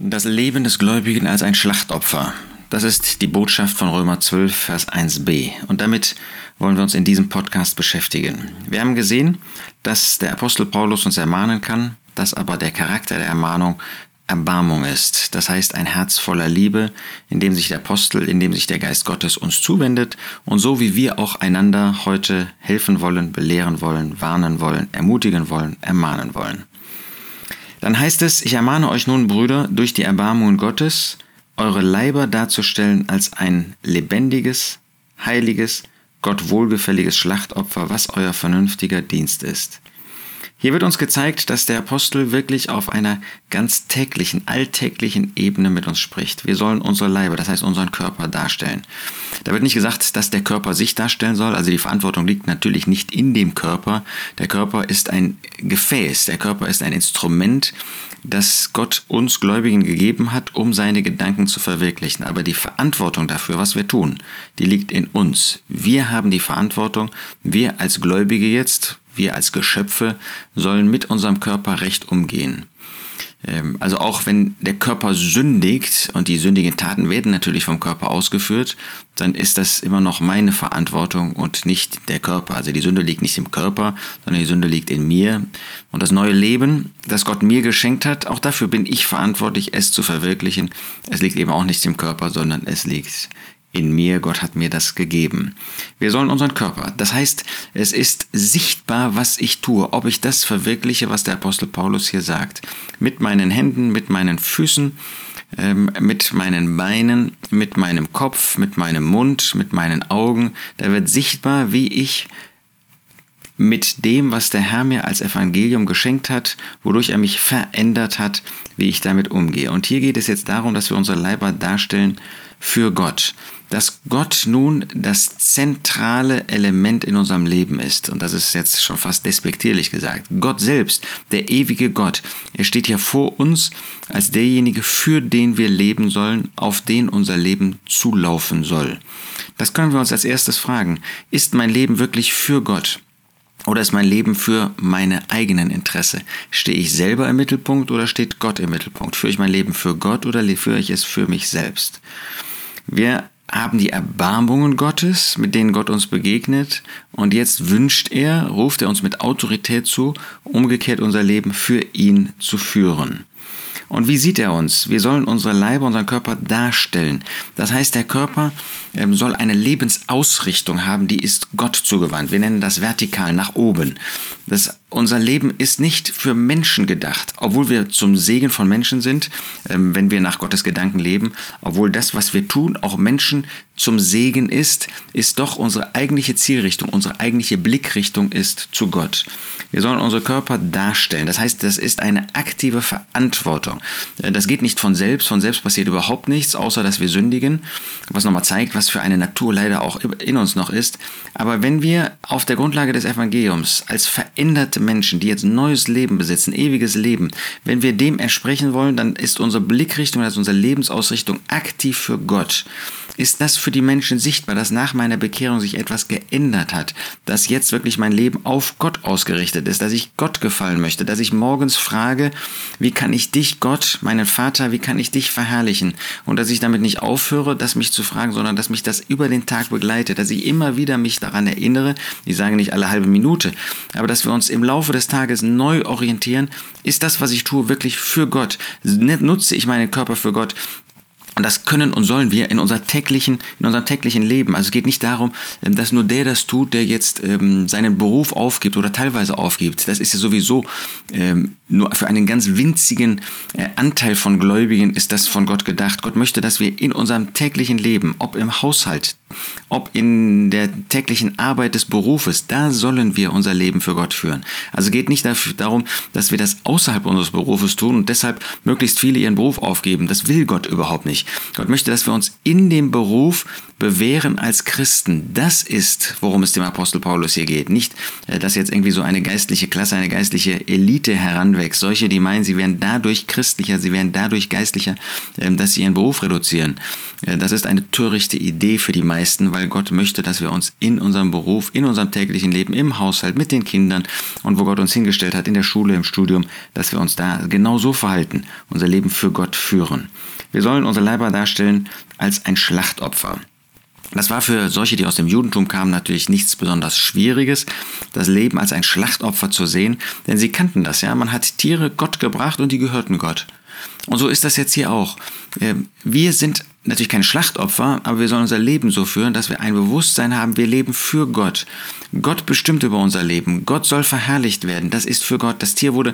Das Leben des Gläubigen als ein Schlachtopfer. Das ist die Botschaft von Römer 12, Vers 1b. Und damit wollen wir uns in diesem Podcast beschäftigen. Wir haben gesehen, dass der Apostel Paulus uns ermahnen kann, dass aber der Charakter der Ermahnung Erbarmung ist. Das heißt ein Herz voller Liebe, in dem sich der Apostel, in dem sich der Geist Gottes uns zuwendet und so wie wir auch einander heute helfen wollen, belehren wollen, warnen wollen, ermutigen wollen, ermahnen wollen. Dann heißt es, ich ermahne euch nun, Brüder, durch die Erbarmungen Gottes, eure Leiber darzustellen als ein lebendiges, heiliges, Gott wohlgefälliges Schlachtopfer, was euer vernünftiger Dienst ist. Hier wird uns gezeigt, dass der Apostel wirklich auf einer ganz täglichen, alltäglichen Ebene mit uns spricht. Wir sollen unsere Leibe, das heißt unseren Körper darstellen. Da wird nicht gesagt, dass der Körper sich darstellen soll, also die Verantwortung liegt natürlich nicht in dem Körper. Der Körper ist ein Gefäß, der Körper ist ein Instrument, das Gott uns Gläubigen gegeben hat, um seine Gedanken zu verwirklichen. Aber die Verantwortung dafür, was wir tun, die liegt in uns. Wir haben die Verantwortung, wir als Gläubige jetzt, wir als Geschöpfe sollen mit unserem Körper recht umgehen. Ähm, also auch wenn der Körper sündigt und die sündigen Taten werden natürlich vom Körper ausgeführt, dann ist das immer noch meine Verantwortung und nicht der Körper. Also die Sünde liegt nicht im Körper, sondern die Sünde liegt in mir. Und das neue Leben, das Gott mir geschenkt hat, auch dafür bin ich verantwortlich, es zu verwirklichen. Es liegt eben auch nicht im Körper, sondern es liegt in mir, Gott hat mir das gegeben. Wir sollen unseren Körper, das heißt, es ist sichtbar, was ich tue, ob ich das verwirkliche, was der Apostel Paulus hier sagt. Mit meinen Händen, mit meinen Füßen, ähm, mit meinen Beinen, mit meinem Kopf, mit meinem Mund, mit meinen Augen. Da wird sichtbar, wie ich mit dem, was der Herr mir als Evangelium geschenkt hat, wodurch er mich verändert hat, wie ich damit umgehe. Und hier geht es jetzt darum, dass wir unsere Leiber darstellen für Gott dass Gott nun das zentrale Element in unserem Leben ist. Und das ist jetzt schon fast despektierlich gesagt. Gott selbst, der ewige Gott, er steht ja vor uns als derjenige, für den wir leben sollen, auf den unser Leben zulaufen soll. Das können wir uns als erstes fragen. Ist mein Leben wirklich für Gott? Oder ist mein Leben für meine eigenen Interesse? Stehe ich selber im Mittelpunkt oder steht Gott im Mittelpunkt? Führe ich mein Leben für Gott oder führe ich es für mich selbst? Wir haben die Erbarmungen Gottes, mit denen Gott uns begegnet. Und jetzt wünscht er, ruft er uns mit Autorität zu, umgekehrt unser Leben für ihn zu führen. Und wie sieht er uns? Wir sollen unsere Leibe, unseren Körper darstellen. Das heißt, der Körper ähm, soll eine Lebensausrichtung haben, die ist Gott zugewandt. Wir nennen das vertikal nach oben. Das, unser Leben ist nicht für Menschen gedacht, obwohl wir zum Segen von Menschen sind, ähm, wenn wir nach Gottes Gedanken leben, obwohl das, was wir tun, auch Menschen zum Segen ist, ist doch unsere eigentliche Zielrichtung, unsere eigentliche Blickrichtung ist zu Gott. Wir sollen unsere Körper darstellen. Das heißt, das ist eine aktive Verantwortung. Das geht nicht von selbst. Von selbst passiert überhaupt nichts, außer dass wir sündigen. Was nochmal zeigt, was für eine Natur leider auch in uns noch ist. Aber wenn wir auf der Grundlage des Evangeliums als veränderte Menschen, die jetzt neues Leben besitzen, ewiges Leben, wenn wir dem entsprechen wollen, dann ist unsere Blickrichtung, also unsere Lebensausrichtung aktiv für Gott ist das für die Menschen sichtbar, dass nach meiner Bekehrung sich etwas geändert hat, dass jetzt wirklich mein Leben auf Gott ausgerichtet ist, dass ich Gott gefallen möchte, dass ich morgens frage, wie kann ich dich, Gott, meinen Vater, wie kann ich dich verherrlichen? Und dass ich damit nicht aufhöre, das mich zu fragen, sondern dass mich das über den Tag begleitet, dass ich immer wieder mich daran erinnere, ich sage nicht alle halbe Minute, aber dass wir uns im Laufe des Tages neu orientieren, ist das, was ich tue, wirklich für Gott? Nutze ich meinen Körper für Gott? Und das können und sollen wir in, unserer täglichen, in unserem täglichen Leben. Also es geht nicht darum, ähm, dass nur der das tut, der jetzt ähm, seinen Beruf aufgibt oder teilweise aufgibt. Das ist ja sowieso ähm, nur für einen ganz winzigen äh, Anteil von Gläubigen ist das von Gott gedacht. Gott möchte, dass wir in unserem täglichen Leben, ob im Haushalt, ob in der täglichen Arbeit des Berufes, da sollen wir unser Leben für Gott führen. Also geht nicht dafür, darum, dass wir das außerhalb unseres Berufes tun und deshalb möglichst viele ihren Beruf aufgeben. Das will Gott überhaupt nicht. Gott möchte, dass wir uns in dem Beruf bewähren als Christen. Das ist, worum es dem Apostel Paulus hier geht. Nicht, äh, dass jetzt irgendwie so eine geistliche Klasse, eine geistliche Elite heranwächst. Solche, die meinen, sie werden dadurch christlicher, sie werden dadurch geistlicher, ähm, dass sie ihren Beruf reduzieren. Äh, das ist eine törichte Idee für die meisten, weil Gott möchte, dass wir uns in unserem Beruf, in unserem täglichen Leben, im Haushalt, mit den Kindern und wo Gott uns hingestellt hat, in der Schule, im Studium, dass wir uns da genau so verhalten, unser Leben für Gott führen. Wir sollen unsere Leiber darstellen als ein Schlachtopfer. Das war für solche, die aus dem Judentum kamen, natürlich nichts besonders Schwieriges, das Leben als ein Schlachtopfer zu sehen, denn sie kannten das, ja. Man hat Tiere Gott gebracht und die gehörten Gott. Und so ist das jetzt hier auch. Ähm, wir sind natürlich kein Schlachtopfer, aber wir sollen unser Leben so führen, dass wir ein Bewusstsein haben, wir leben für Gott. Gott bestimmt über unser Leben. Gott soll verherrlicht werden. Das ist für Gott. Das Tier wurde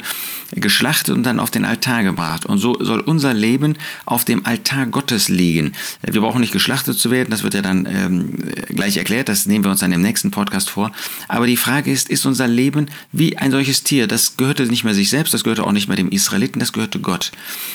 geschlachtet und dann auf den Altar gebracht. Und so soll unser Leben auf dem Altar Gottes liegen. Wir brauchen nicht geschlachtet zu werden. Das wird ja dann ähm, gleich erklärt. Das nehmen wir uns dann im nächsten Podcast vor. Aber die Frage ist, ist unser Leben wie ein solches Tier? Das gehörte nicht mehr sich selbst. Das gehörte auch nicht mehr dem Israeliten. Das gehörte Gott.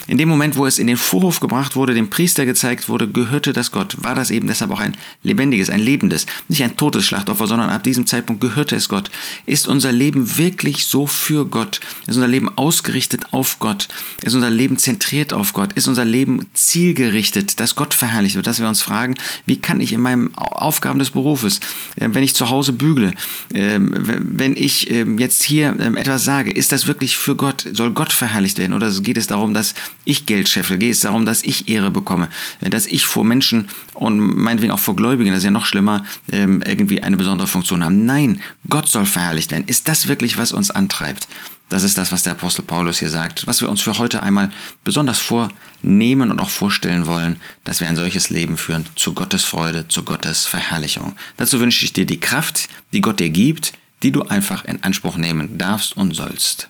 In dem Moment, wo es in den Vorhof gebracht wurde, dem Priester gezeigt wurde, gehörte das Gott. War das eben deshalb auch ein lebendiges, ein lebendes, nicht ein totes Schlachtopfer, sondern ab diesem Zeitpunkt gehörte es Gott. Ist unser Leben wirklich so für Gott? Ist unser Leben ausgerichtet auf Gott? Ist unser Leben zentriert auf Gott? Ist unser Leben zielgerichtet, dass Gott verherrlicht wird? Dass wir uns fragen, wie kann ich in meinem Aufgaben des Berufes, äh, wenn ich zu Hause bügle, ähm, wenn ich ähm, jetzt hier ähm, etwas sage, ist das wirklich für Gott? Soll Gott verherrlicht werden? Oder geht es darum, dass ich Geld scheffel? Geht es darum, dass ich Ehre bekomme? Dass ich vor Menschen und meinetwegen auch vor Gläubigen, das ist ja noch schlimmer, irgendwie eine besondere Funktion haben? Nein, Gott soll verherrlicht werden. Ist das wirklich, was uns antreibt? Das ist das, was der Apostel Paulus hier sagt, was wir uns für heute einmal besonders vornehmen und auch vorstellen wollen, dass wir ein solches Leben führen zu Gottes Freude, zu Gottes Verherrlichung. Dazu wünsche ich dir die Kraft, die Gott dir gibt, die du einfach in Anspruch nehmen darfst und sollst.